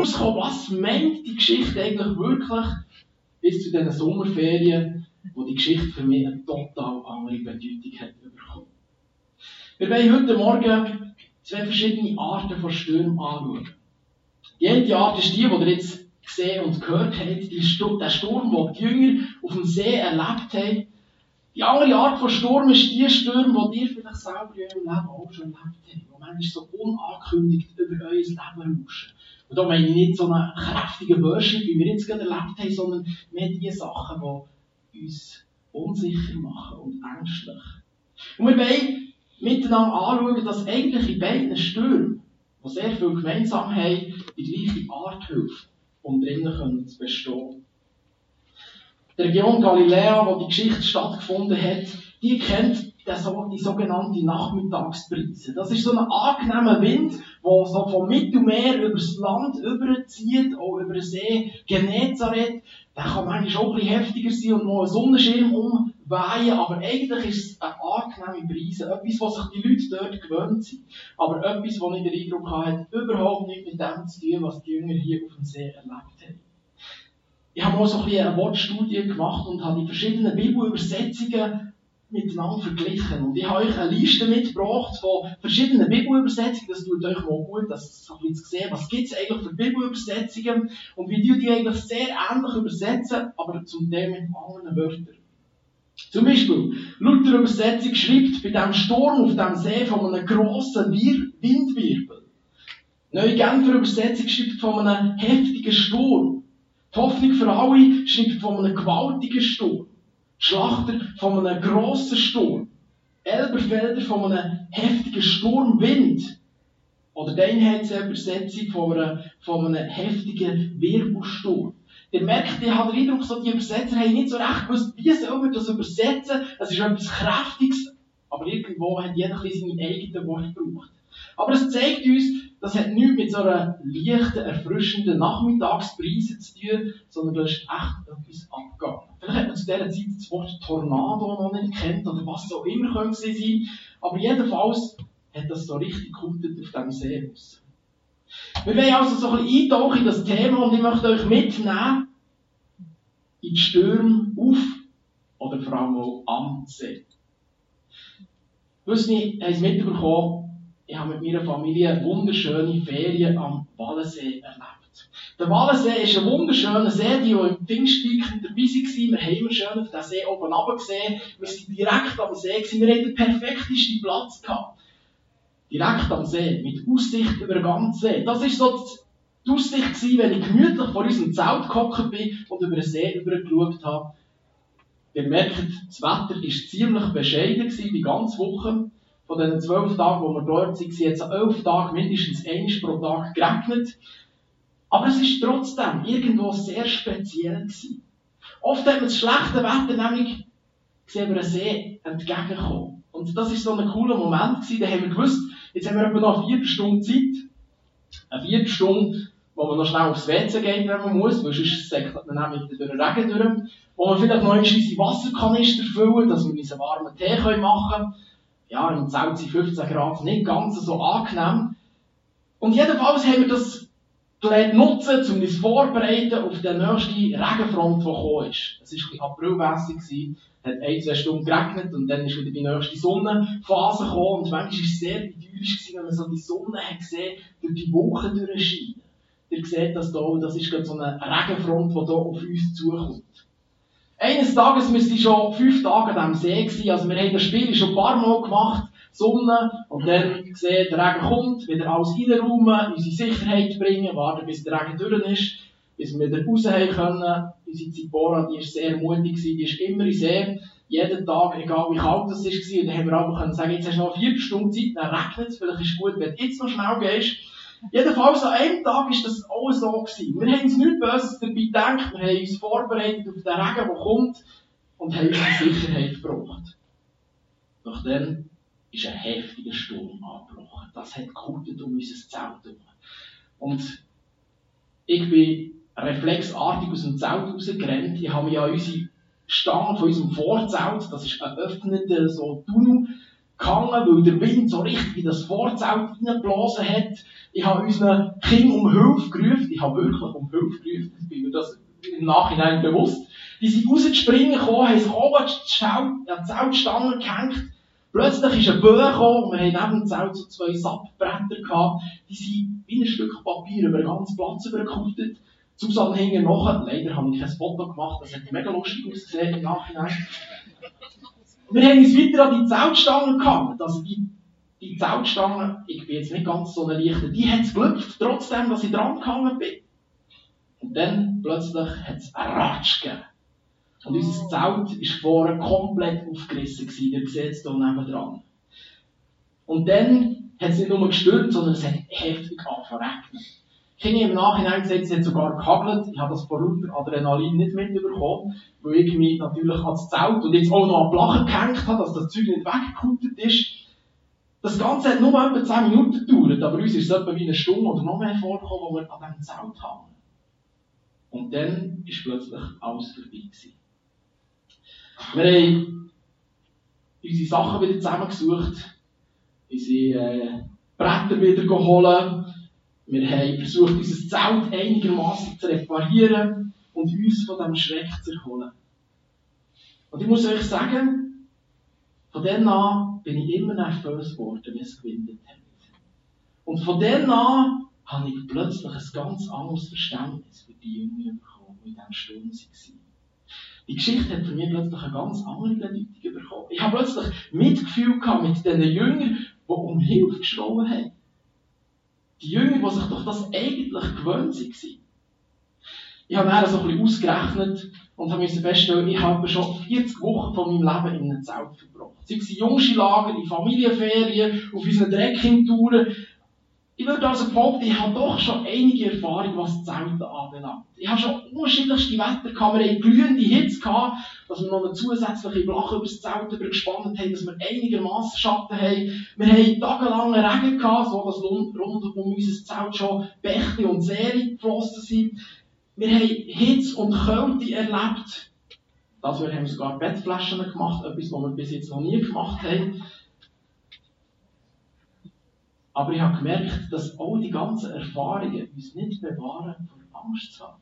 rausgekommen, was meint die Geschichte eigentlich wirklich bis zu diesen Sommerferien, wo die Geschichte für mich eine total andere Bedeutung hat bekommen. Wir wollen heute Morgen zwei verschiedene Arten von Stürmen anschauen. Die eine Art ist die, die ihr jetzt gesehen und gehört habt, der Sturm, den die Jünger auf dem See erlebt haben. Die andere Art von Sturm ist die Sturm, die ihr vielleicht selber in eurem Leben auch schon erlebt habt, die manchmal so unangekündigt über euer Leben rauschen. Und da meine ich nicht so einen kräftigen Worship, wie wir jetzt gerade erlebt haben, sondern mehr die Sachen, die uns unsicher machen und ängstlich. Und wir wollen miteinander anschauen, dass eigentlich in beiden Stürmen, die sehr viel gemeinsam haben, die gleiche Art hilft, um drinnen zu bestehen. Die Region Galiläa, wo die Geschichte stattgefunden hat, die kennt die sogenannte Nachmittagsbrise. Das ist so ein angenehmer Wind, der so vom Mittelmeer übers Land überzieht, auch über den See Genezareth. Der kann manchmal auch ein bisschen heftiger sein und noch einen Sonnenschirm umweihen, aber eigentlich ist es eine angenehme Brise. Etwas, was sich die Leute dort gewöhnt sind. Aber etwas, was ich den Eindruck habe, hat überhaupt nichts mit dem zu tun, was die Jünger hier auf dem See erlebt haben. Ich habe mal so ein bisschen eine Wortstudie gemacht und habe die verschiedenen Bibelübersetzungen miteinander verglichen. Und ich habe euch eine Liste mitgebracht von verschiedenen Bibelübersetzungen. Das tut euch mal gut, das so ein bisschen zu sehen, was gibt es eigentlich für Bibelübersetzungen und wie die die eigentlich sehr ähnlich übersetzen, aber zum Teil mit anderen Wörtern. Zum Beispiel, Luther Übersetzung schreibt bei diesem Sturm auf dem See von einem grossen Windwirbel. Neue Genfer Übersetzung schreibt von einem heftigen Sturm. Die Hoffnung für alle schreibt von einem gewaltigen Sturm. Schlachter von einem grossen Sturm. Elberfelder von einem heftigen Sturmwind. Oder die Einheitsübersetzung von einem, von einem heftigen Wirbelsturm. Ihr merkt, ich habe den Eindruck, so die Übersetzer haben nicht so recht gewusst, wie soll man das übersetzen. Es ist etwas Kräftiges, aber irgendwo hat jeder seine eigenen Worte gebraucht. Aber es zeigt uns, das hat nichts mit so einer leichten, erfrischenden Nachmittagsbrise zu tun, sondern da ist echt etwas abgegangen. Vielleicht hat man zu dieser Zeit das Wort Tornado noch nicht kennt oder was auch immer könnte sein. Aber jedenfalls hat das so richtig gekultet auf diesem See aus. Wir wollen also so ein bisschen eintauchen in das Thema und ich möchte euch mitnehmen in die Stürme auf oder vor allem auch am See. Wisst ihr, habt es mitbekommen, ich habe mit meiner Familie wunderschöne Ferien am Wallensee erlebt. Der Wallensee ist ein wunderschöner See, die im Pfingstweekend dabei waren. Wir haben immer schön auf den See oben runter gesehen. Wir sind direkt am See gewesen. Wir hatten den perfektesten Platz gehabt. Direkt am See, mit Aussicht über den ganzen See. Das war so die Aussicht gewesen, wenn ich gemütlich vor unserem Zelt gehockt bin und über den See übergeschaut habe. Ihr merkt, das Wetter war ziemlich bescheiden gewesen, die ganze Woche von den zwölf Tagen, wo wir dort waren, jetzt an elf Tagen mindestens eins pro Tag geregnet. Aber es ist trotzdem irgendwo sehr speziell gewesen. Oft hat man das schlechte Wetter nämlich gesehen, wir einen See entgegenkommen. Und das ist so ein cooler Moment gewesen. Da haben wir gewusst, jetzt haben wir etwa noch eine Viertelstunde Zeit. Eine Viertelstunde, wo man noch schnell aufs WC geht, wenn man muss, weil sonst säckelt man nämlich durch den Regen durch. Wo man vielleicht noch unsere Wasserkanister füllen, dass wir einen warmen Tee machen können ja, im Zelt sind 15 Grad nicht ganz so angenehm. Und jedenfalls haben wir das gelernt nutzen, um uns vorzubereiten auf den nächsten Regenfront, der gekommen ist. Es war ein es hat ein, zwei Stunden geregnet und dann ist wieder die nächste Sonnenphase gekommen und manchmal war es sehr idyllisch, wenn man so die Sonne hat gesehen, durch die Wolken durchscheinen. Ihr seht das hier, das ist gerade so ein Regenfront, der hier auf uns zukommt. Eines Tages, wir waren schon fünf Tage an diesem See gewesen, also wir haben das Spiel schon ein paar Mal gemacht, Sonne, und dann gesehen, der Regen kommt, wieder alles reinräumen, unsere Sicherheit bringen, warten, bis der Regen durch ist, bis wir wieder raus haben können. Unsere Zipora, die war sehr mutig, gewesen, die ist immer in See, jeden Tag, egal wie kalt es war, und dann haben wir aber können sagen, jetzt hast du noch vier Stunden Zeit, dann regnet es, vielleicht ist es gut, wenn du jetzt noch schnell gehst. Jedenfalls an einem Tag war das alles so gewesen. Wir haben uns nichts Böses dabei gedacht, wir haben uns vorbereitet auf den Regen, der kommt, und haben unsere Sicherheit gebraucht. Doch dann ist ein heftiger Sturm angebrochen. Das hat gekultet um unser Zelt herum. Und ich bin reflexartig aus dem Zelt rausgerannt. Ich habe mich an unsere Stange von unserem Vorzelt, das ist ein öffneter so Tunnel, gehangen, weil der Wind so richtig in das Vorzelt hineingeblasen hat. Ich habe unseren Kind um Hilfe gerufen. Ich habe wirklich um Hilfe gerufen. Ich bin mir das im Nachhinein bewusst. Die sind rauszuspringen gekommen, haben sich oben an die Zeltstange gehängt. Plötzlich ist ein Böe gekommen und wir haben neben dem Zelt so zwei Sappbretter gehabt. Die sind wie ein Stück Papier über den ganzen Platz übergekutet. Zusammenhänge noch. Leider habe ich kein Foto gemacht, das hätte mega lustig ausgesehen im Nachhinein. Wir haben uns weiter an die Zeltstangen gehangen. Also die, die Zeltstange, ich bin jetzt nicht ganz so eine leichte, die hat es glückt, trotzdem, dass ich dran gehangen bin. Und dann plötzlich hat es einen Ratsch gegeben. Und unser Zelt war vorne komplett aufgerissen. Gewesen. Ihr seht es hier nebendran. Und dann hat es nicht nur gestürmt, sondern es hat heftig angefangen regnen. Ich habe im Nachhinein gesagt, es hat sogar gehagelt. Ich habe das vor lauter Adrenalin nicht mitbekommen, weil ich mich natürlich ans Zelt und jetzt auch noch an die Lachen gehängt habe, dass das Zeug nicht weggekutet ist. Das Ganze hat nur etwa 10 Minuten gedauert, aber uns ist es etwa wie eine Stunde oder noch mehr vorgekommen, wo wir an diesem Zelt haben. Und dann ist plötzlich alles vorbei gewesen. Wir haben unsere Sachen wieder zusammengesucht, unsere äh, Bretter wieder geholt, wir haben versucht, unser Zelt einigermaßen zu reparieren und uns von diesem Schreck zu erholen. Und ich muss euch sagen, von dann an bin ich immer nervös geworden, wie es gewindet hat. Und von dann an habe ich plötzlich ein ganz anderes Verständnis für die Jünger bekommen, die in diesem Sturm waren. Die Geschichte hat für mich plötzlich eine ganz andere Bedeutung bekommen. Ich habe plötzlich Mitgefühl gehabt mit diesen Jüngern, die um Hilfe geschrien haben. Die Jünger, die sich doch das eigentlich gewöhnt waren. Ich habe dann so ein bisschen ausgerechnet und habe feststellen, ich habe schon 40 Wochen von meinem Leben in einem Zelt verbracht. Sei es Jungskilager, in Familienferien, auf unseren Trekkingtouren. Ich würde also behaupten, ich habe doch schon einige Erfahrung, was Zelten anbelangt. Ich habe schon unterschiedlichste Wetter gehabt. Wir hatten glühende Hitze gehabt, dass wir noch eine zusätzliche Blache über das Zelt gespannt haben, dass wir einigermaßen Schatten haben. Wir haben tagelange Regen gehabt, so dass rund um unser Zelt schon Bäche und Seen geflossen sind. Wir haben Hitze und Kälte erlebt. Dafür haben wir sogar Bettflaschen gemacht, etwas, was wir bis jetzt noch nie gemacht haben. Aber ich habe gemerkt, dass all die ganzen Erfahrungen uns nicht bewahren, vor Angst zu haben.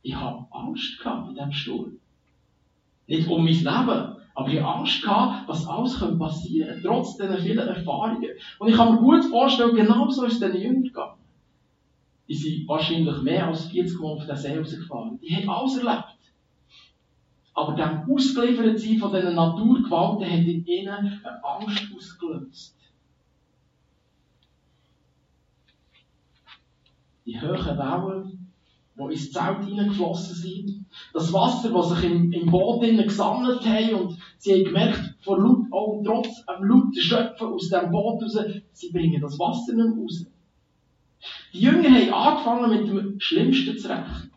Ich habe Angst gehabt in diesem Sturm. Nicht um mein Leben, aber ich habe Angst gehabt, was alles passieren könnte, trotz dieser vielen Erfahrungen. Und ich kann mir gut vorstellen, genau so ist es den Jüngern gegangen. Die sind wahrscheinlich mehr als 40 Mal auf den See rausgefahren. Die haben alles erlebt. Aber dem Ausgeliefertsein von diesen Naturgewalten hat in ihnen eine Angst ausgelöst. Die hohen Wellen, die ins Zelt hineingeflossen sind. Das Wasser, das sich im, im Boot gesammelt hat und sie haben gemerkt, vor laut, auch trotz einem lauten Schöpfen aus dem Boot raus, sie bringen das Wasser nicht mehr raus. Die Jünger haben angefangen mit dem Schlimmsten zu rechnen.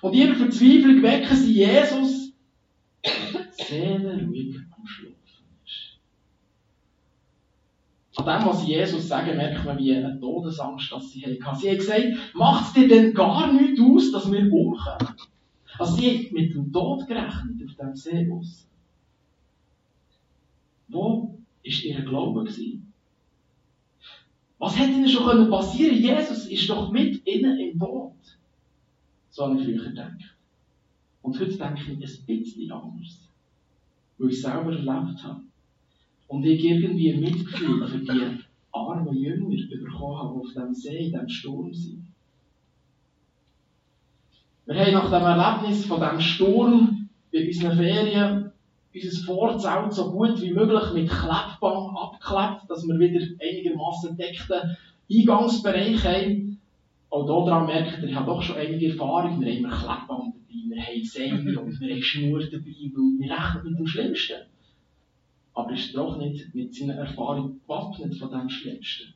Und in ihrer Verzweiflung wecken sie Jesus, sehr ruhig am Schluss. An dem, was Jesus sagen, merkt man, wie eine Todesangst dass sie hatten. Sie haben gesagt, macht es dir denn gar nichts aus, dass wir umkommen? Also sie haben mit dem Tod gerechnet auf dem See aus. Wo war ihr Glaube? Gewesen? Was hätte ihnen schon passieren können? Jesus ist doch mit ihnen im Boot. So habe ich früher gedacht. Und heute denke ich ein bisschen anders. Weil ich es selber erlebt habe. Und ich irgendwie Mitgefühl für die armen Jünger bekommen habe, die auf dem See, in diesem Sturm sind. Wir haben nach dem Erlebnis von diesem Sturm bei unseren Ferien unser Vorzelt so gut wie möglich mit Klebband abgeklebt, dass wir wieder einigermaßen deckten Eingangsbereich haben. Auch daran merkt ihr, ich habe doch schon einige Erfahrung. Wir haben immer Klebband dabei, wir haben Seile und wir haben Schnur dabei, weil wir rechnen mit dem Schlimmsten aber ist doch nicht mit seiner Erfahrung gewappnet von dem Schlimmsten.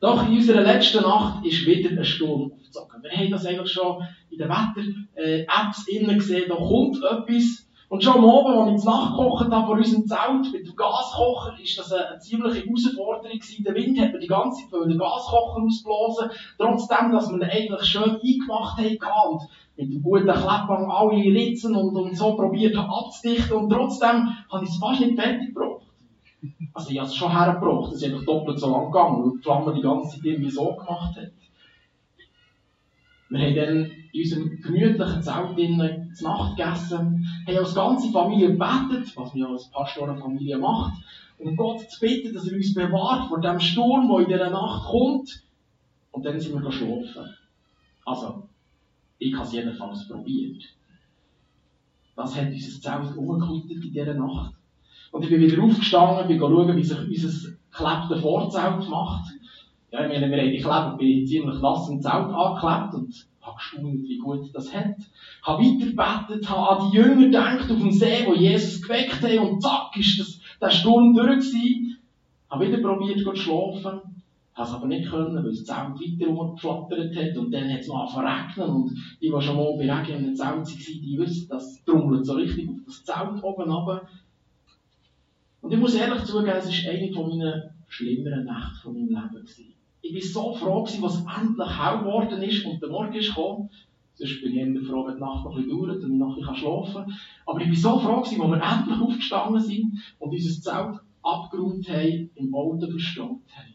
Doch in unserer letzten Nacht ist wieder ein Sturm aufgezogen. Wir haben das eigentlich schon in den Wetter-Apps innen gesehen, da kommt etwas. Und schon am Abend, als ich nachgekocht habe vor unserem Zelt mit dem Gaskocher, ist das eine, ziemliche Herausforderung gewesen. Der Wind hat mir die ganze Zeit den Gaskocher ausblasen, trotzdem, dass wir ihn eigentlich schön eingemacht haben mit dem guten Kleppband alle Ritzen und, und so probiert abzudichten und trotzdem habe ich es fast nicht fertig gebracht. Also ich habe es schon hergebracht, es ist einfach doppelt so lang gegangen, weil die Flamme die ganze Zeit irgendwie so gemacht hat. Wir haben dann in unserem gemütlichen Zelt drinnen zur Nacht gegessen, haben als ganze Familie gebetet, was ja als Pastorenfamilie macht, um Gott zu bitten, dass er uns bewahrt vor dem Sturm, der in dieser Nacht kommt. Und dann sind wir geschlafen. Also, ich habe es jedenfalls probiert. Das hat unser Zelt umgekleidet in dieser Nacht. Und ich bin wieder aufgestanden, bin schauen, wie sich unser geklebtes Vorzelt macht. Ja, ich meine, wir haben die Kleber bei ziemlich nassem Zelt angeklebt und habe gestaunt, wie gut das hat. Habe weitergebetet, habe an die Jünger gedacht auf dem See, wo Jesus geweckt hat und zack, ist das, der Sturm durch gewesen. Habe wieder probiert zu schlafen, habe es aber nicht können, weil das Zelt weiter rumgeflattert hat und dann hat es noch angefangen regnen und die, die schon mal bei Regen in einem Zelt waren, die wissen, das trommelt so richtig auf das Zelt oben runter. Und ich muss ehrlich zugeben, es war eine von meinen schlimmeren Nächte von meinem Leben. Gewesen. Ich war so froh, gewesen, was endlich hell geworden ist und der Morgen ist gekommen. Sonst bin ich immer froh, wenn die Nacht noch ein bisschen dauert und ich noch ein bisschen schlafen kann. Aber ich war so froh, als wir endlich aufgestanden sind und unser Zelt abgeräumt haben, im Auto verstaut haben.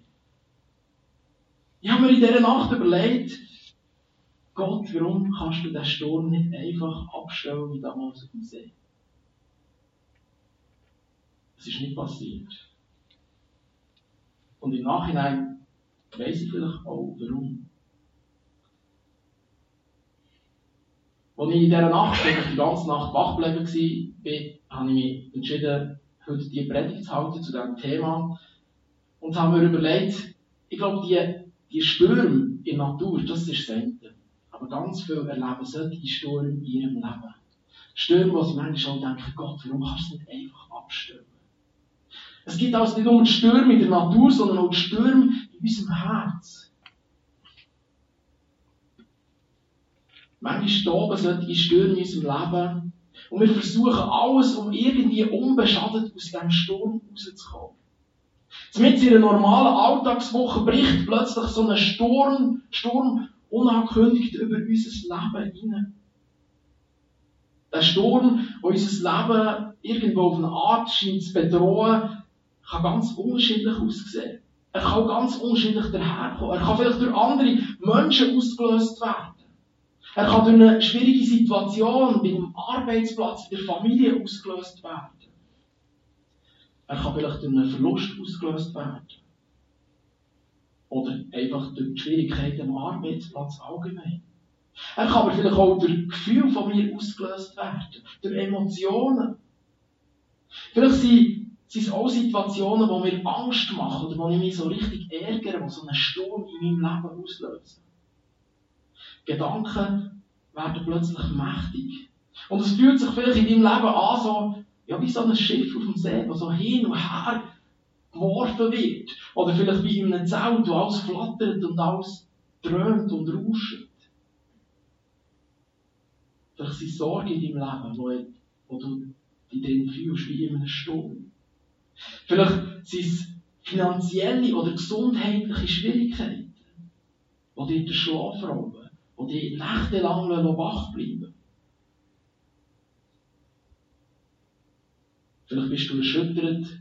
Ich habe mir in dieser Nacht überlegt, Gott, warum kannst du den Sturm nicht einfach abstellen wie damals auf dem See? Es ist nicht passiert. Und im Nachhinein weiß ich vielleicht auch, warum. Als ich in dieser Nacht, wenn ich die ganze Nacht wach geblieben war, habe ich mich entschieden, heute die Predigt zu halten zu diesem Thema. Und habe mir überlegt, ich glaube, die, die Stürme in der Natur, das ist das Ende. Aber ganz viele erleben solche Stürme in ihrem Leben. Stürme, wo sie manchmal auch denken, Gott, warum kannst du nicht einfach abstellen? Es gibt also nicht die Stürme in der Natur, sondern die Stürme in unserem Herz. Manchmal stoben solche Stürme in unserem Leben und wir versuchen alles, um irgendwie unbeschadet aus diesem Sturm rauszukommen. Mit in einer normalen Alltagswoche bricht plötzlich so ein Sturm, Sturm unangekündigt über unser Leben hinein. Der Sturm, der unser Leben irgendwo auf eine Art scheint zu bedrohen, kann ganz unterschiedlich aussehen. Er kann ganz unterschiedlich daherkommen. Er kann vielleicht durch andere Menschen ausgelöst werden. Er kann durch eine schwierige Situation bei einem Arbeitsplatz, in der Familie ausgelöst werden. Er kann vielleicht durch einen Verlust ausgelöst werden. Oder einfach durch die Schwierigkeiten am Arbeitsplatz allgemein. Er kann aber vielleicht auch durch Gefühle von mir ausgelöst werden. Durch Emotionen. Vielleicht sind sind es auch Situationen, die mir Angst machen oder wo ich mich so richtig ärgere, die so einen Sturm in meinem Leben auslösen. Gedanken werden plötzlich mächtig. Und es fühlt sich vielleicht in deinem Leben an, so, ja, wie so ein Schiff auf dem See, das so hin und her geworfen wird. Oder vielleicht wie in einem Zelt, wo alles flattert und alles dröhnt und rauscht. Vielleicht sind Sorgen in deinem Leben, wo, wo du dich drin fühlst, wie in einem Sturm. Vielleicht sind es finanzielle oder gesundheitliche Schwierigkeiten, die dir den Schlaf rauben, die dir nächtelang wach bleiben Vielleicht bist du erschüttert,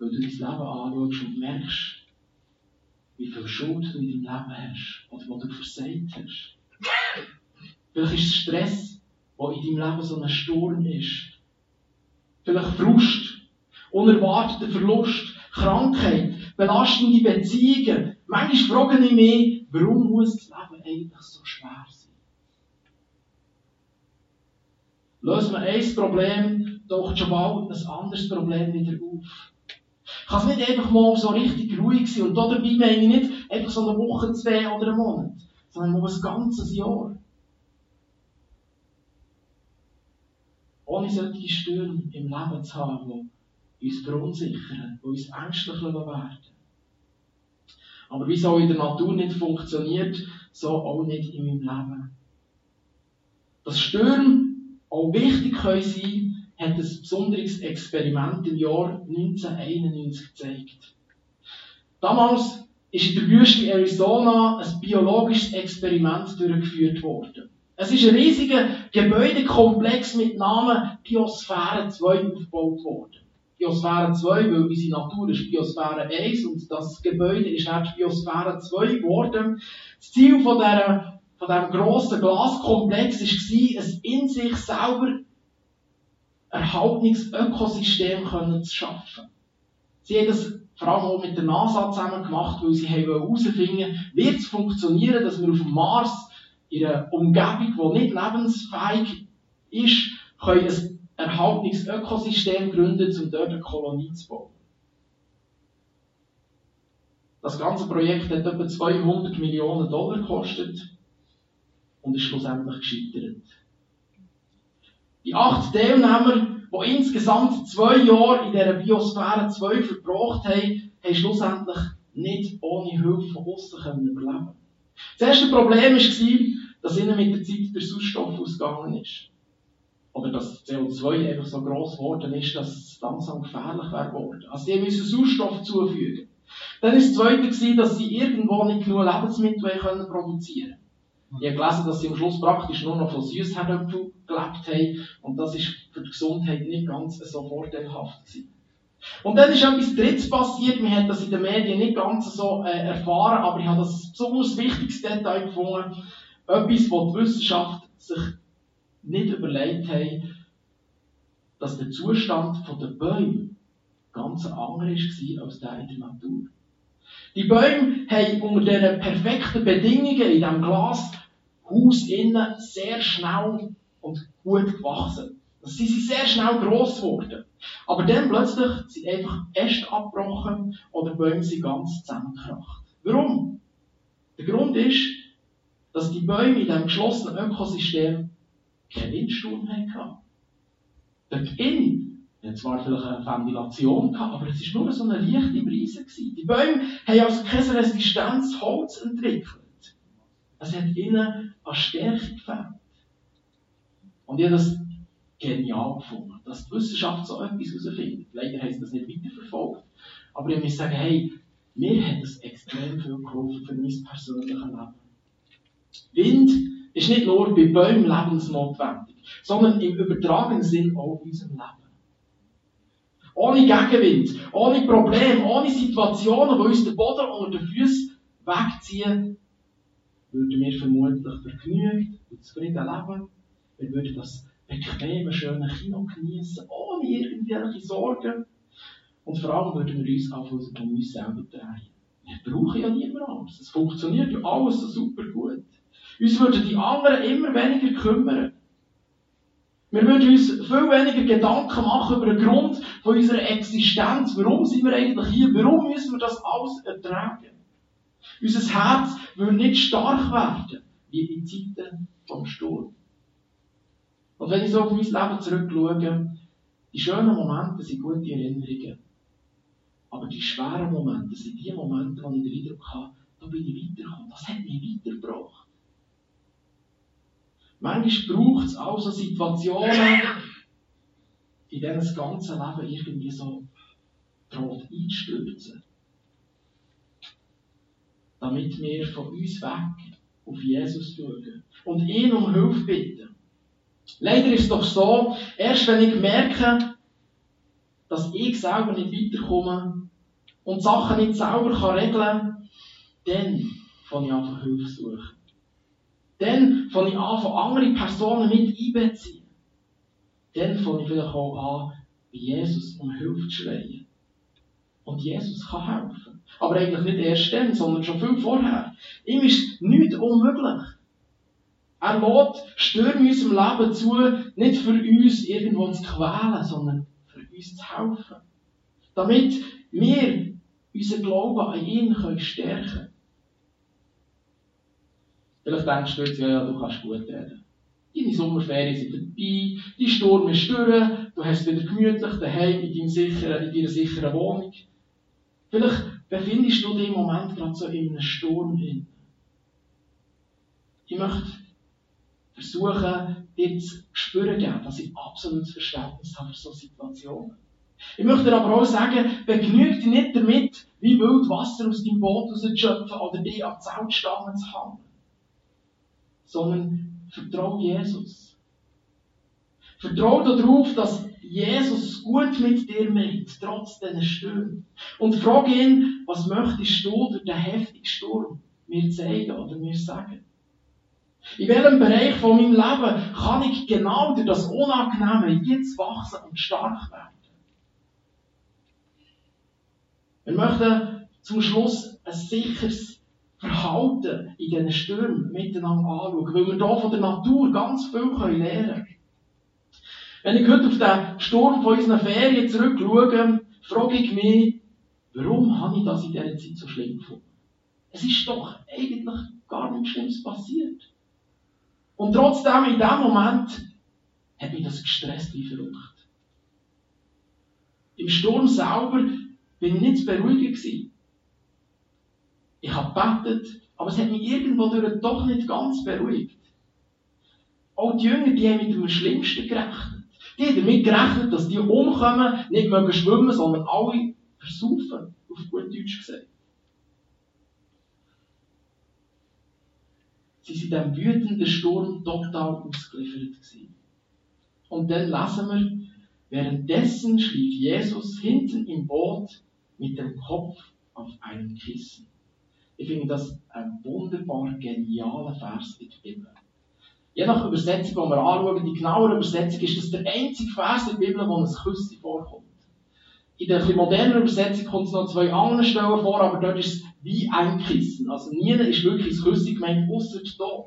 weil du dein Leben anschaust und merkst, wie viel Schuld du in deinem Leben hast oder was du versagt hast. Vielleicht ist es Stress, der in deinem Leben so ein Sturm ist. Vielleicht Frust, unerwarteter Verlust, Krankheit, belastende Beziehungen. Manchmal frage ich mich, warum muss das Leben eigentlich so schwer sein? Lösen wir ein Problem, doch schon bald ein anderes Problem wieder auf. Kann es nicht einfach mal so richtig ruhig sein? Und dabei meine ich nicht einfach so eine Woche, zwei oder einen Monat, sondern mal ein ganzes Jahr. Ohne solche Stürme im Leben zu haben, uns verunsichern, die uns ängstlich werden. Aber wie es auch in der Natur nicht funktioniert, so auch nicht in meinem Leben. Dass Stürme auch wichtig können sein, hat ein besonderes Experiment im Jahr 1991 gezeigt. Damals ist in der Wüste Arizona ein biologisches Experiment durchgeführt worden. Es ist ein riesiger Gebäudekomplex mit Namen Biosphäre 2 aufgebaut worden. Biosphäre 2, weil unsere Natur ist Biosphäre 1 und das Gebäude ist erst Biosphäre 2 geworden. Das Ziel von, dieser, von diesem grossen Glaskomplex war, ein in sich selber erhaltenes Ökosystem zu schaffen. Sie haben das vor allem auch mit der NASA zusammen gemacht, weil sie herausfinden wollten, wird es funktionieren, dass wir auf dem Mars in einer Umgebung, die nicht lebensfähig ist, können ein erhaltenes Ökosystem gründen, um dort eine Kolonie zu bauen. Das ganze Projekt hat etwa 200 Millionen Dollar gekostet und ist schlussendlich gescheitert. Die acht Teilnehmer, die insgesamt zwei Jahre in dieser Biosphäre 2 verbracht haben, haben schlussendlich nicht ohne Hilfe von außen überleben Das erste Problem war, dass ihnen mit der Zeit der Sauerstoff ausgegangen ist. Oder dass CO2 einfach so gross geworden ist, dass es langsam gefährlich wäre geworden. Also sie müssen Sauerstoff zufügen. Dann war das Zweite, dass sie irgendwo nicht genug Lebensmittel produzieren können. Ich habe gelesen, dass sie am Schluss praktisch nur noch von Süßherdöpfeln gelebt haben. Und das ist für die Gesundheit nicht ganz so vorteilhaft gewesen. Und dann ist etwas Drittes passiert. Man hat das in den Medien nicht ganz so äh, erfahren, aber ich habe das besonders wichtiges Detail gefunden. Etwas, wo die Wissenschaft sich nicht überlegt hat, dass der Zustand der Bäume ganz anders war als der in der Natur. Die Bäume haben unter diesen perfekten Bedingungen in diesem Glashaus innen sehr schnell und gut gewachsen. Sie sind sehr schnell gross geworden. Aber dann plötzlich sind einfach Äste abgebrochen oder Bäume sind ganz zusammengekracht. Warum? Der Grund ist, dass die Bäume in diesem geschlossenen Ökosystem keinen Windsturm hatten. Dort innen hat zwar vielleicht eine Ventilation gehabt, aber es war nur so eine leichte Brise. Die Bäume haben also keine Resistenz Holz entwickelt. Es hat ihnen an Stärke gefällt. Und ich habe das genial gefunden, dass die Wissenschaft so etwas herausfindet. Leider haben sie das nicht weiterverfolgt. Aber ich muss sagen, hey, mir hat das extrem viel geholfen für mein persönliches Leben. Wind ist nicht nur bei Bäumen lebensnotwendig, sondern im übertragenen Sinn auch in unserem Leben. Ohne Gegenwind, ohne Probleme, ohne Situationen, die uns den Boden unter den Füßen wegziehen, würden wir vermutlich vergnügt und zufrieden leben. Wir würden das bequeme, schöne Kino genießen, ohne irgendwelche Sorgen. Und vor allem würden wir uns auch von uns selber drehen. Wir brauchen ja niemand anderes. Es funktioniert ja alles so super gut. Uns würden die anderen immer weniger kümmern. Wir würden uns viel weniger Gedanken machen über den Grund von unserer Existenz. Warum sind wir eigentlich hier? Warum müssen wir das alles ertragen? Unser Herz würde nicht stark werden, wie in Zeiten vom Sturm. Und wenn ich so auf mein Leben zurückschaue, die schönen Momente sind gute Erinnerungen. Aber die schweren Momente sind die Momente, wo ich den Eindruck habe, da bin ich weitergekommen. Das hat mich weitergebracht. Manchmal braucht es auch so Situationen, in denen das ganze Leben irgendwie so droht einstürzen. Damit wir von uns weg auf Jesus schauen und ihn um Hilfe bitten. Leider ist es doch so, erst wenn ich merke, dass ich selber nicht weiterkomme und Sachen nicht selber regeln kann, dann fange ich an, Hilfe zu suchen. Dann fange ich an, von anderen Personen mit einbeziehen. Dann fange ich vielleicht auch an, bei Jesus um Hilfe zu schreien. Und Jesus kann helfen. Aber eigentlich nicht erst dann, sondern schon viel vorher. Ihm ist nichts unmöglich. Er lädt Stürme unserem Leben zu, nicht für uns irgendwo zu quälen, sondern für uns zu helfen. Damit wir unseren Glauben an ihn stärken können. Vielleicht denkst du jetzt, ja, ja, du kannst gut reden. Deine Sommerferien sind vorbei, dein Sturm ist durch, du hast wieder gemütlich daheim in, deinem sicheren, in deiner sicheren Wohnung. Vielleicht befindest du dich im Moment gerade so in einem Sturm hin. Ich möchte versuchen, dir zu spüren geben, dass ich absolutes Verständnis habe für solche Situationen. Ich möchte dir aber auch sagen, begnüge dich nicht damit, wie wild Wasser aus deinem Boot rauszuschöpfen oder dich an Zeltstangen zu hängen sondern vertraue Jesus. Vertraue darauf, dass Jesus gut mit dir meint, trotz diesen Stürmen. Und frage ihn, was möchtest du durch den heftigen Sturm mir zeigen oder mir sagen? In welchem Bereich von meinem Leben kann ich genau durch das Unangenehme jetzt wachsen und stark werden? Wir möchten zum Schluss ein sicheres Verhalten in diesen Stürmen miteinander anschauen, weil wir hier von der Natur ganz viel lernen können. Wenn ich heute auf den Sturm von unseren Ferien zurückschaue, frage ich mich, warum habe ich das in dieser Zeit so schlimm gefunden? Es ist doch eigentlich gar nichts Schlimmes passiert. Und trotzdem, in dem Moment, hat mich das gestresst wie verrückt. Im Sturm selber bin ich nicht zu beruhigen. Ich habe gebetet, aber es hat mich irgendwo doch nicht ganz beruhigt. Auch die Jünger, die haben mit dem Schlimmsten gerechnet. Die haben damit gerechnet, dass die umkommen, nicht mögen schwimmen, sondern alle versaufen, auf gut Deutsch gesagt. Sie sind dem wütenden Sturm total ausgeliefert gewesen. Und dann lesen wir, währenddessen schlief Jesus hinten im Boot mit dem Kopf auf einem Kissen. Ich finde das ein wunderbar genialer Vers in der Bibel. Je nach Übersetzung, die wir anschauen, die genauere Übersetzung ist das der einzige Vers in der Bibel, wo ein Küsschen vorkommt. In der modernen Übersetzung kommt es noch zwei andere Stellen vor, aber dort ist es wie ein Kissen. Also nie ist wirklich ein Küsschen gemeint, außer da.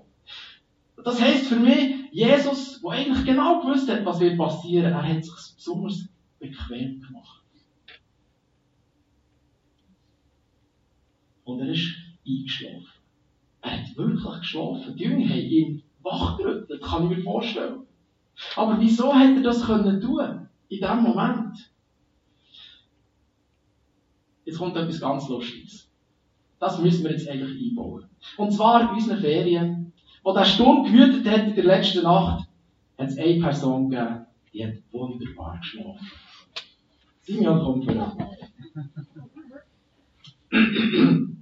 Das heisst für mich, Jesus, der eigentlich genau gewusst hat, was wird er hat sich besonders bequem gemacht. Und er ist eingeschlafen. Er hat wirklich geschlafen. Die Jünger haben ihn wachgerüttelt, kann ich mir vorstellen. Aber wieso hat er das können tun? In diesem Moment. Jetzt kommt etwas ganz Lustiges. Das müssen wir jetzt eigentlich einbauen. Und zwar in unseren Ferien, wo der Sturm gewütet hat in der letzten Nacht, hat es eine Person gegeben, die hat wunderbar geschlafen. Simeon kommt vor.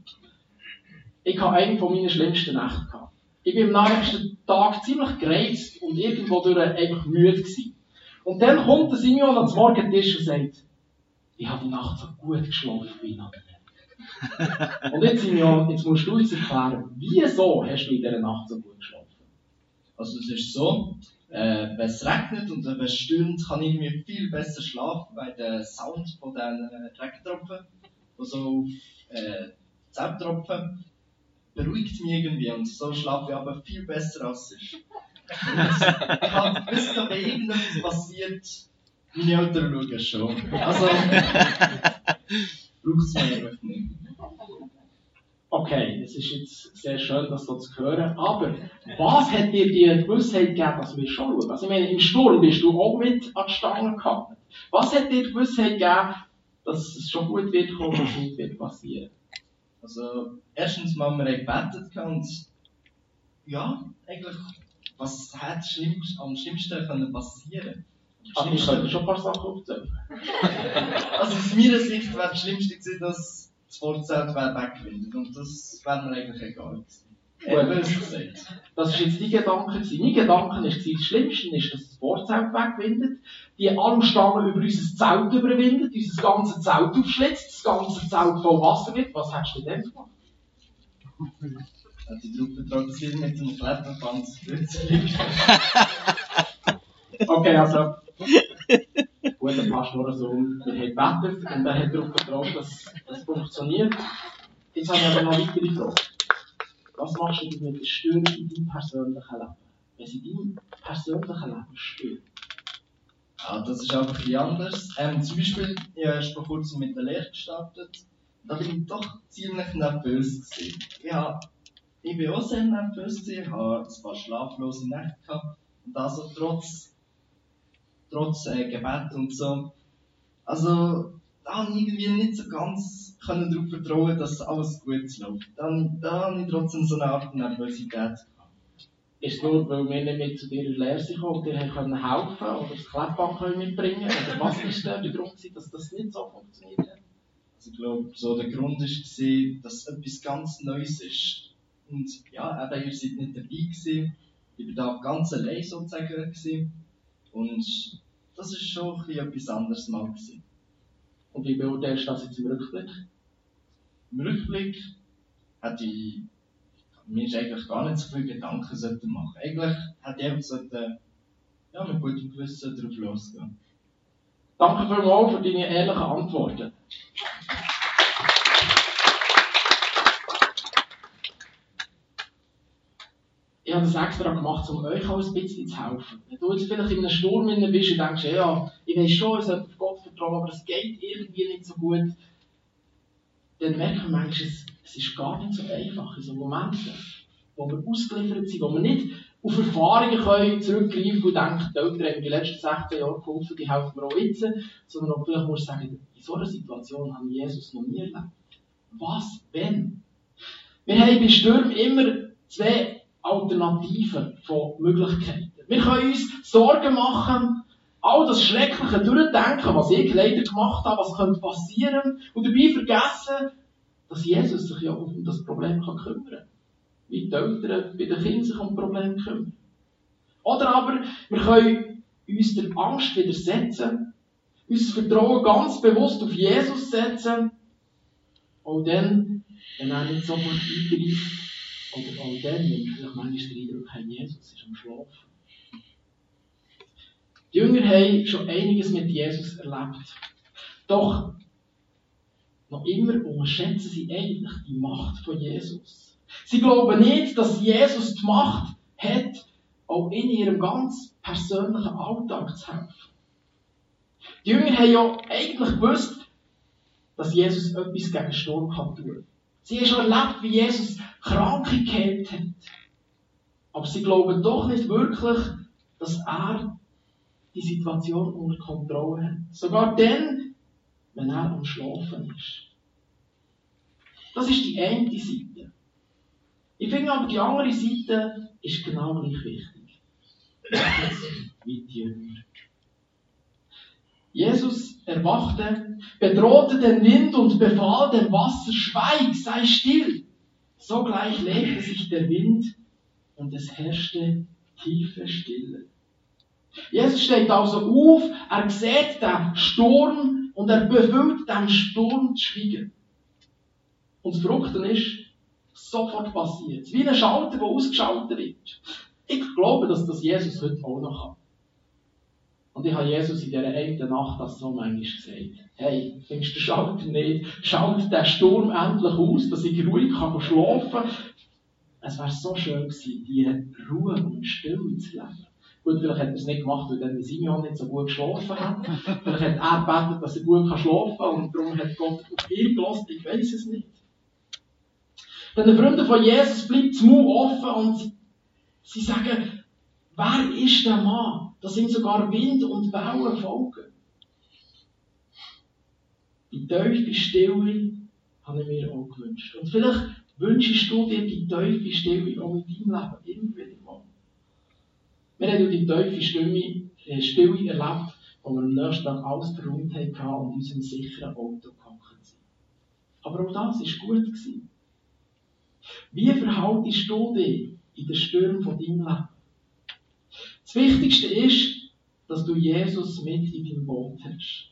ich hatte eine von meinen schlimmsten Nächte. Gehabt. Ich bin am nächsten Tag ziemlich gereizt und irgendwo durch einfach müde gewesen. Und dann kommt der Simeon ans Morgentisch und sagt, ich habe die Nacht so gut geschlafen wie noch und jetzt, Simeon, jetzt musst du uns erklären, wieso hast du in dieser Nacht so gut geschlafen? Also es ist so, äh, wenn es regnet und wenn es stürmt, kann ich mir viel besser schlafen, weil der Sound von den äh, Regentropfen, die so auf äh, Zelttropfen, beruhigt mich irgendwie und so schlafe ich aber viel besser als ich. ich habe bis da irgendetwas passiert, meine Eltern schauen schon. Also, braucht es einfach nicht. Okay, es ist jetzt sehr schön, das so zu hören. Aber was hat dir die Gewissheit gegeben, dass wir schon schauen? Also ich meine, im Sturm bist du auch mit an die Stange gekommen. Was hat dir die Gewissheit gegeben, dass es schon gut wird kommen, dass nichts wird passieren? Also, erstens mal, wir haben gebetet und ja, eigentlich, was hätte schlimmst, am schlimmsten können passieren Aber ich könnte schon ein paar Sachen aufzählen. also aus meiner Sicht wäre das Schlimmste gewesen, dass das Vorzelt wäre und das wäre mir eigentlich egal gewesen. Gut, das war jetzt dein Gedanke. Mein Gedanke war, das Schlimmste ist, dass das Vorzelt wegwindet, die Armstangen über unser Zelt überwindet, unser ganzes Zelt aufschlitzt, das ganze Zelt voll Wasser wird. Was hättest du denn gemacht? Die Truppe trotzdem mit dem Kletterpfand Okay, also. Gut, der Pastor Sohn, der hat gebetet und er hat darauf vertraut, dass das funktioniert. Jetzt habe ich aber noch weitere Frage. Was machst du mit der Störung in deinem persönlichen Leben? Wenn sie deinem persönlichen Leben stört? Ja, das ist einfach ein anders. Ähm, zum Beispiel, ich habe vor kurzem mit der Lehre gestartet. Da bin ich doch ziemlich nervös gewesen. Ja, ich bin auch sehr nervös gewesen, habe ein paar schlaflose Nächte gehabt. Und also trotz, trotz äh, Gebet und so. Also, da habe ich irgendwie nicht so ganz können darauf vertrauen, dass alles gut läuft. Dann, da habe ich trotzdem so eine Art Nervosität Ist nur, weil wir nicht mit zu dir in Lehre sind und dir können helfen oder das können mitbringen Oder was ist der Grund, dass das nicht so funktioniert hat? Also ich glaube, so der Grund war, dass etwas ganz Neues ist. Und ja, eben, ihr seid nicht dabei gewesen. Ich war da ganz allein sozusagen gewesen. Und das ist schon ein bisschen etwas anderes mal gewesen. Und wie beurteilst du das jetzt im Rückblick? Im Rückblick hätte ich mir ist eigentlich gar nicht so viele Gedanken sollten machen. Eigentlich hätte ich einfach ja, mit gutem Gewissen drauf losgehen. Danke für deine ehrlichen Antworten. Habe das extra gemacht, um euch auch ein bisschen zu helfen. Wenn du jetzt vielleicht in einem Sturm bist und denkst, ja, ich weiß schon, ich sollte auf Gott vertrauen, aber es geht irgendwie nicht so gut, dann merken wir manchmal, es ist gar nicht so einfach in so Momenten, wo wir ausgeliefert sind, wo wir nicht auf Erfahrungen können zurückgreifen und denken, die Eltern haben die letzten 16 Jahre geholfen, die helfen mir auch jetzt, sondern auch vielleicht musst sagen, in so einer Situation habe ich Jesus noch nie erlebt. Was, wenn? Wir haben bei Stürmen immer zwei Alternativen von Möglichkeiten. Wir können uns Sorgen machen, all das Schreckliche durchdenken, was ich leider gemacht habe, was könnte passieren, und dabei vergessen, dass Jesus sich ja um das Problem kann kümmern kann. Wie die Eltern bei den Kindern sich um Probleme kümmern. Oder aber, wir können uns der Angst widersetzen, unser Vertrauen ganz bewusst auf Jesus setzen, auch dann, wenn er nicht sofort eingreift, oder auch dann, wenn wir vielleicht manchmal den Eindruck haben, Jesus ist am Schlafen. Die Jünger haben schon einiges mit Jesus erlebt. Doch noch immer unterschätzen sie eigentlich die Macht von Jesus. Sie glauben nicht, dass Jesus die Macht hat, auch in ihrem ganz persönlichen Alltag zu helfen. Die Jünger haben ja eigentlich gewusst, dass Jesus etwas gegen Sturm kann tun. Sie haben schon erlebt, wie Jesus Kranke geheilt hat. Aber sie glauben doch nicht wirklich, dass er die Situation unter Kontrolle hat. Sogar dann, wenn er am Schlafen ist. Das ist die eine Seite. Ich finde aber, die andere Seite ist genau gleich wichtig. Die Jünger. Jesus erwachte, bedrohte den Wind und befahl dem Wasser, schweig, sei still. Sogleich legte sich der Wind und es herrschte tiefe Stille. Jesus steht also auf, er sieht den Sturm und er befüllt den Sturm zu schweigen. Und das Verrückte ist, sofort passiert. Wie ein Schalter, der ausgeschaltet wird. Ich glaube, dass das Jesus heute auch noch kann. Und ich habe Jesus in dieser einen Nacht das so manchmal gesagt. Hey, findest du den Schalter nicht? Schalt den Sturm endlich aus, dass ich ruhig kann schlafen kann. Es wäre so schön gewesen, diese Ruhe und Stille zu leben. Gut, vielleicht hat er es nicht gemacht, weil dann Simeon nicht so gut geschlafen hat. vielleicht hat er gebetet, dass er gut schlafen kann und darum hat Gott auf ihn gelassen. Ich weiß es nicht. Denn die Freunde von Jesus bleibt das Mund offen und sie sagen, wer ist der Mann? Da sind sogar Wind und Wellen folgen. Die tiefe Stille habe ich mir auch gewünscht. Und vielleicht wünschst du dir die tiefe Stille auch mit deinem Leben wieder mal. Wir haben die tiefe Stimme, äh, Stille erlebt, wo wir am nächsten Tag alles verräumt haben und in unserem sicheren Auto gehockt sind. Aber auch das war gut. Gewesen. Wie verhaltest du dich in den Stürmen von deinem Leben? Das Wichtigste ist, dass du Jesus mit in deinem Boot hast.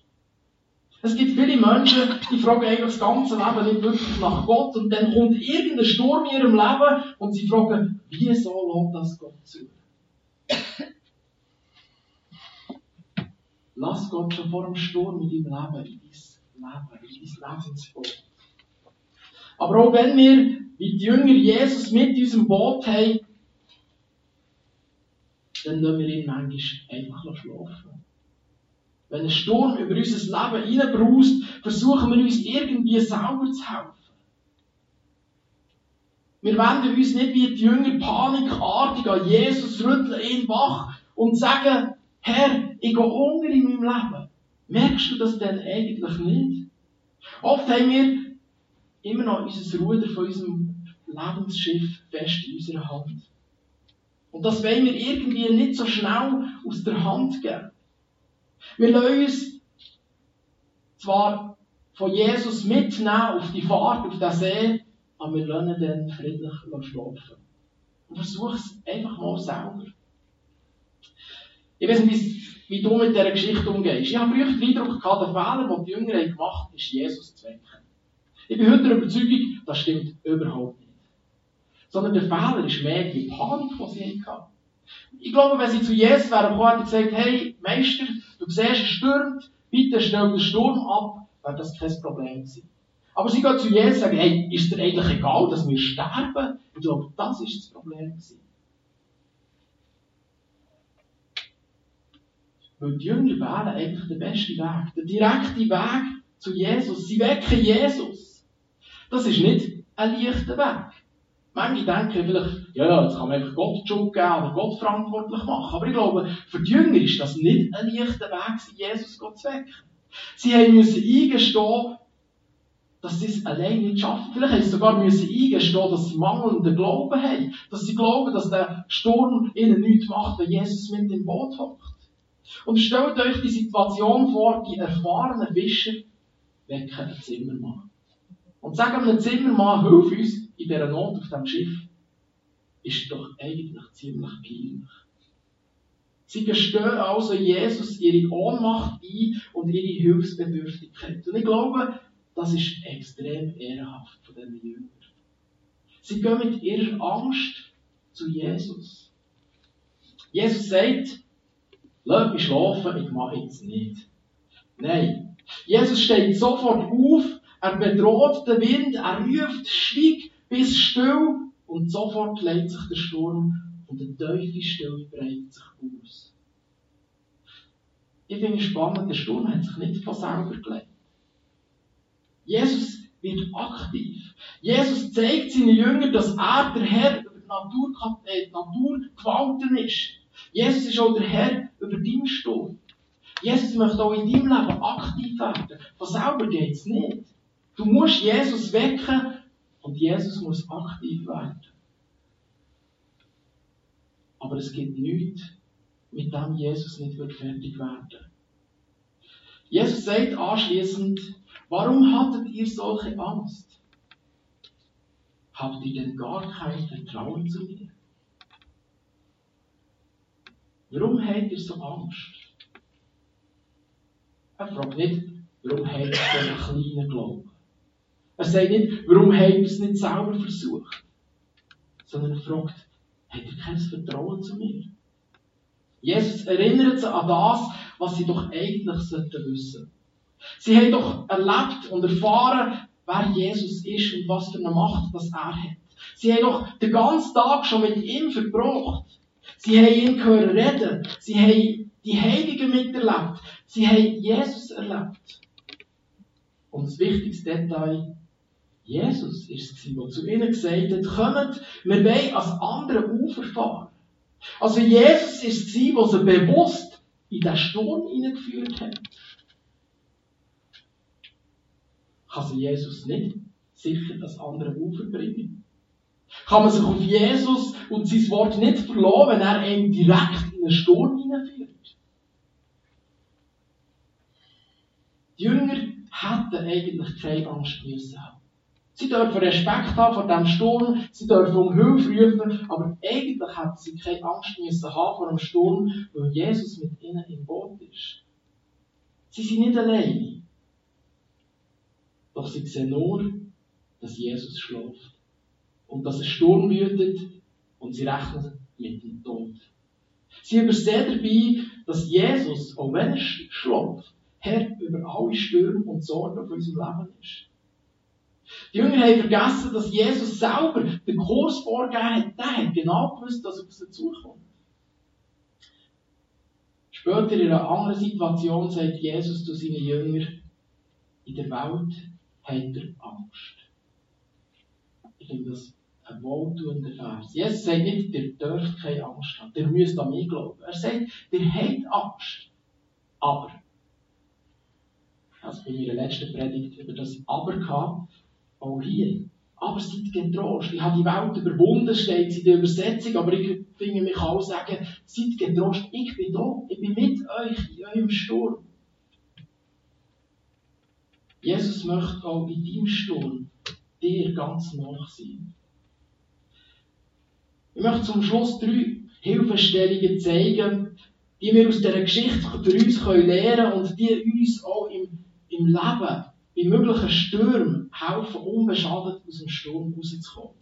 Es gibt viele Menschen, die fragen eigentlich das ganze Leben nicht wirklich nach Gott und dann kommt irgendein Sturm in ihrem Leben und sie fragen, wieso lässt das Gott zu? Lass Gott schon vor dem Sturm in deinem Leben, in dein Leben, in dein Lebensboot. Aber auch wenn wir, wie die Jünger, Jesus mit in unserem Boot haben, dann lassen wir ihn manchmal einfach schlafen. Wenn ein Sturm über unser Leben reinbraust, versuchen wir uns irgendwie sauber zu helfen. Wir wenden uns nicht wie die Jünger panikartig an Jesus, rütteln ihn wach und sagen, Herr, ich gehe Hunger in meinem Leben. Merkst du das denn eigentlich nicht? Oft haben wir immer noch unser Ruder von unserem Lebensschiff fest in unserer Hand. Und das wollen wir irgendwie nicht so schnell aus der Hand geben. Wir lassen uns zwar von Jesus mitnehmen auf die Fahrt, auf den See, aber wir lassen dann friedlich schlafen. Und versuch es einfach mal selber. Ich weiß nicht, wie du mit dieser Geschichte umgehst. Ich habe den Eindruck gehabt, der Fehler, den die Jünger gemacht haben, ist Jesus zu wecken. Ich bin heute der Überzeugung, das stimmt überhaupt nicht. Sondern der Fehler ist mehr die Panik, die sie hatten. Ich glaube, wenn sie zu Jesus wären gekommen, hätten gesagt, hey, Meister, du siehst, es stürmt, bitte stell den Sturm ab, wäre das kein Problem gewesen. Aber sie gehen zu Jesus und sagen, hey, ist dir eigentlich egal, dass wir sterben? Ich glaube, das ist das Problem gewesen. Weil die Jünger wählen eigentlich den besten Weg. Der direkte Weg zu Jesus. Sie wecken Jesus. Das ist nicht ein leichter Weg. Manche denken vielleicht, ja, jetzt kann man einfach Gott Schuld geben oder Gott verantwortlich machen. Aber ich glaube, für die Jünger ist das nicht ein leichter Weg, Jesus Gott zu wecken. Sie haben müssen eingestehen, dass sie es allein nicht schaffen. Vielleicht haben sie sogar müssen eingestehen, dass sie mangelnden Glauben haben. Dass sie glauben, dass der Sturm ihnen nichts macht, wenn Jesus mit im Boot hockt. Und stellt euch die Situation vor, die erfahrenen Fischer wecken einen Zimmermann. Und sagen einem Zimmermann, hilf uns in dieser Not auf dem Schiff, ist doch eigentlich ziemlich peinlich. Sie gestehen also Jesus ihre Ohnmacht ein und ihre Hilfsbedürftigkeit. Und ich glaube, das ist extrem ehrenhaft von diesen Jüngern. Sie gehen mit ihrer Angst zu Jesus. Jesus sagt, lass mich schlafen, ich mache jetzt nicht. Nein. Jesus steht sofort auf, er bedroht den Wind, er ruft, schweig, bis still, und sofort legt sich der Sturm und eine tiefe Stille breitet sich aus. Ich finde es spannend, der Sturm hat sich nicht von selber gelegt. Jesus wird aktiv. Jesus zeigt seinen Jüngern, dass er der Herr über die Natur, äh, Natur gewalten ist. Jesus ist auch der Herr über deinen Sturm. Jesus möchte auch in deinem Leben aktiv werden. Von selber geht es nicht. Du musst Jesus wecken und Jesus muss aktiv werden. Aber es gibt nichts, mit dem Jesus nicht wird fertig werden. Jesus sagt anschließend, warum hattet ihr solche Angst? Habt ihr denn gar kein Vertrauen zu mir? Warum habt ihr so Angst? Er fragt nicht, warum habt ihr so einen kleinen Glauben? Er sagt nicht, warum habt ihr es nicht selber versucht? Sondern er fragt, habt ihr kein Vertrauen zu mir? Jesus erinnert sie an das, was sie doch eigentlich sollten wissen. Sie haben doch erlebt und erfahren, wer Jesus ist und was für eine Macht das er hat. Sie haben doch den ganzen Tag schon mit ihm verbracht. Sie haben ihn gehört reden. Sie haben die Heiligen miterlebt. Sie haben Jesus erlebt. Und das wichtigste Detail, Jesus ist es, der zu ihnen gesagt hat, kommt, wir wollen als andere Ufer fahren. Also Jesus ist es, der sie bewusst in den Sturm hineingeführt hat. Kann sie Jesus nicht sicher das andere Ufer bringen? Kann man sich auf Jesus und sein Wort nicht verlassen, wenn er einen direkt in einen Sturm hineinführt? Die Jünger hätten eigentlich keine Angst müssen haben. Sie dürfen Respekt haben vor dem Sturm, sie dürfen um Hilfe rufen, aber eigentlich hätten sie keine Angst müssen haben vor dem Sturm, weil Jesus mit ihnen im Boot ist. Sie sind nicht allein. Doch sie sehen nur, dass Jesus schläft. Und dass ein Sturm wütet und sie rechnen mit dem Tod. Sie übersehen dabei, dass Jesus, auch wenn er schläft, Herr über alle Stürme und Sorgen von unserem Leben ist. Die Jünger haben vergessen, dass Jesus selber den Kurs vorgegeben hat. Der hat genau gewusst, dass er auf sie zukommt. Später in einer anderen Situation sagt Jesus zu seinen Jüngern, in der Welt habt ihr Angst. Ich finde das ein wohltuender Vers. Jesus sagt nicht, ihr dürft keine Angst haben, ihr müsst an mich glauben. Er sagt, ihr habt Angst. Aber, also bei meiner letzten Predigt über das Aber gehabt, auch hier. Aber seid getrost. Ich habe die Welt überwunden, steht es in der Übersetzung, aber ich finde, mich auch sagen, seid getrost. Ich bin da. Ich bin mit euch in eurem Sturm. Jesus möchte auch in deinem Sturm dir ganz nach sein. Ich möchte zum Schluss drei Hilfestellungen zeigen, die wir aus dieser Geschichte für uns lernen können und die uns auch im, im Leben, in möglichen Stürmen helfen, unbeschadet aus dem Sturm rauszukommen.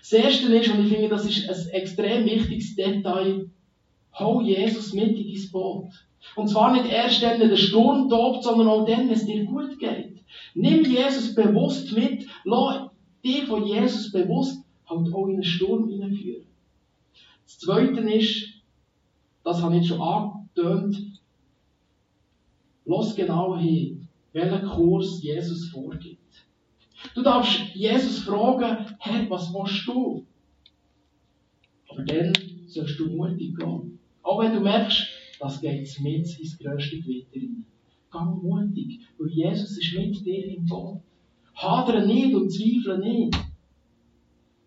Das Erste ist, und ich finde, das ist ein extrem wichtiges Detail, hol Jesus mit in dein Boot. Und zwar nicht erst wenn der Sturm tobt, sondern auch dann, wenn es dir gut geht. Nimm Jesus bewusst mit, lass dich von Jesus bewusst halt auch in den Sturm hineinführen. Das Zweite ist, das habe ich schon angetönt, lass genau hin, welchen Kurs Jesus vorgibt. Du darfst Jesus fragen, Herr, was willst du? Aber dann sollst du mutig gehen. Auch wenn du merkst, das geht mit ins grösste Gewitter rein. Gang mutig, weil Jesus ist mit dir im Boot. Hadere nicht und zweifle nicht.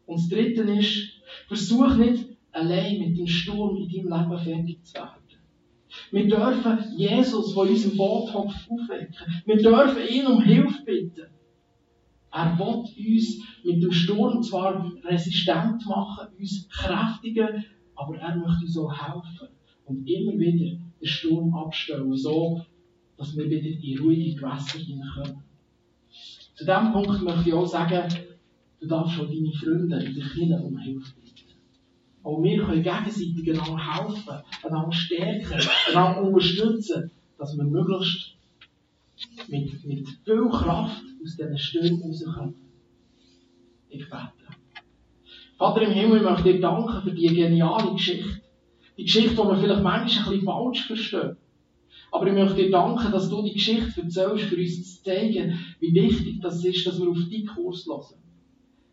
Und das Dritte ist, versuch nicht allein mit dem Sturm in deinem Leben fertig zu werden. Wir dürfen Jesus, in unserem Boot aufwecken. Wir dürfen ihn um Hilfe bitten. Er will uns mit dem Sturm zwar resistent machen, uns kräftigen, aber er möchte uns auch helfen und immer wieder den Sturm abstellen, so dass wir wieder in ruhige Gewässer hineinkommen. Zu diesem Punkt möchte ich auch sagen, du darfst schon deine Freunde in der Kirche um Hilfe bitten. Auch wir können gegenseitig einander helfen, einander stärken, einander unterstützen, dass wir möglichst mit, mit viel Kraft aus diesen Stürmen rauskommen. Ich bete. Vater im Himmel, ich möchte dir danken für diese geniale Geschichte. Die Geschichte, die man vielleicht manchmal ein bisschen falsch versteht. Aber ich möchte dir danken, dass du die Geschichte erzählst, für uns zu zeigen, wie wichtig das ist, dass wir auf deinen Kurs hören.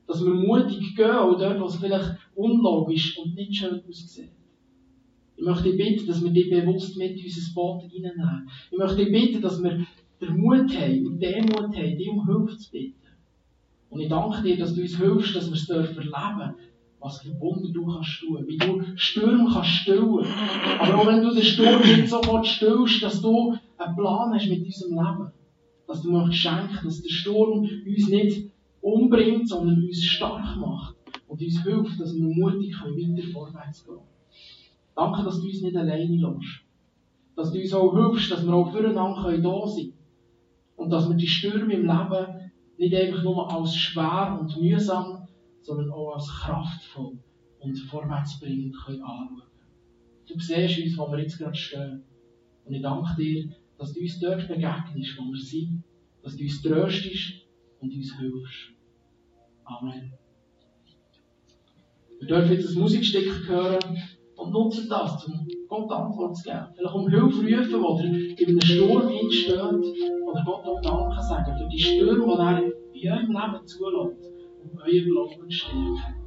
Dass wir mutig gehen, auch dort, wo es vielleicht unlogisch und nicht schön aussieht. Ich möchte dich bitten, dass wir dich bewusst mit unser Boot reinnehmen. Ich möchte dich bitten, dass wir den Mut haben und den Mut haben, dich um Hilfe zu bitten. Und ich danke dir, dass du uns hilfst, dass wir es erleben dürfen was für Wunder du kannst tun, wie du Stürme kannst stillen. Aber auch wenn du den Sturm nicht sofort stillst, dass du einen Plan hast mit unserem Leben. Dass du möchtest schenken, dass der Sturm uns nicht umbringt, sondern uns stark macht und uns hilft, dass wir mutig können, weiter vorwärts gehen. Danke, dass du uns nicht alleine lässt. Dass du uns auch hilfst, dass wir auch füreinander da sein können. Und dass wir die Stürme im Leben nicht einfach nur als schwer und mühsam sondern auch als kraftvoll und vorwärtsbringend können anschauen Du siehst uns, wo wir jetzt gerade stehen. Und ich danke dir, dass du uns dort begegnest, wo wir sind, dass du uns tröstest und uns hilfst. Amen. Wir dürfen jetzt ein Musikstück hören und nutzen das, um Gott Antwort zu geben. Vielleicht um Hilfe rufen, oder in einem Sturm entsteht, oder Gott auch Danke sagen für die Stürme, die er in eurem Leben zulässt. euer Glauben stärken.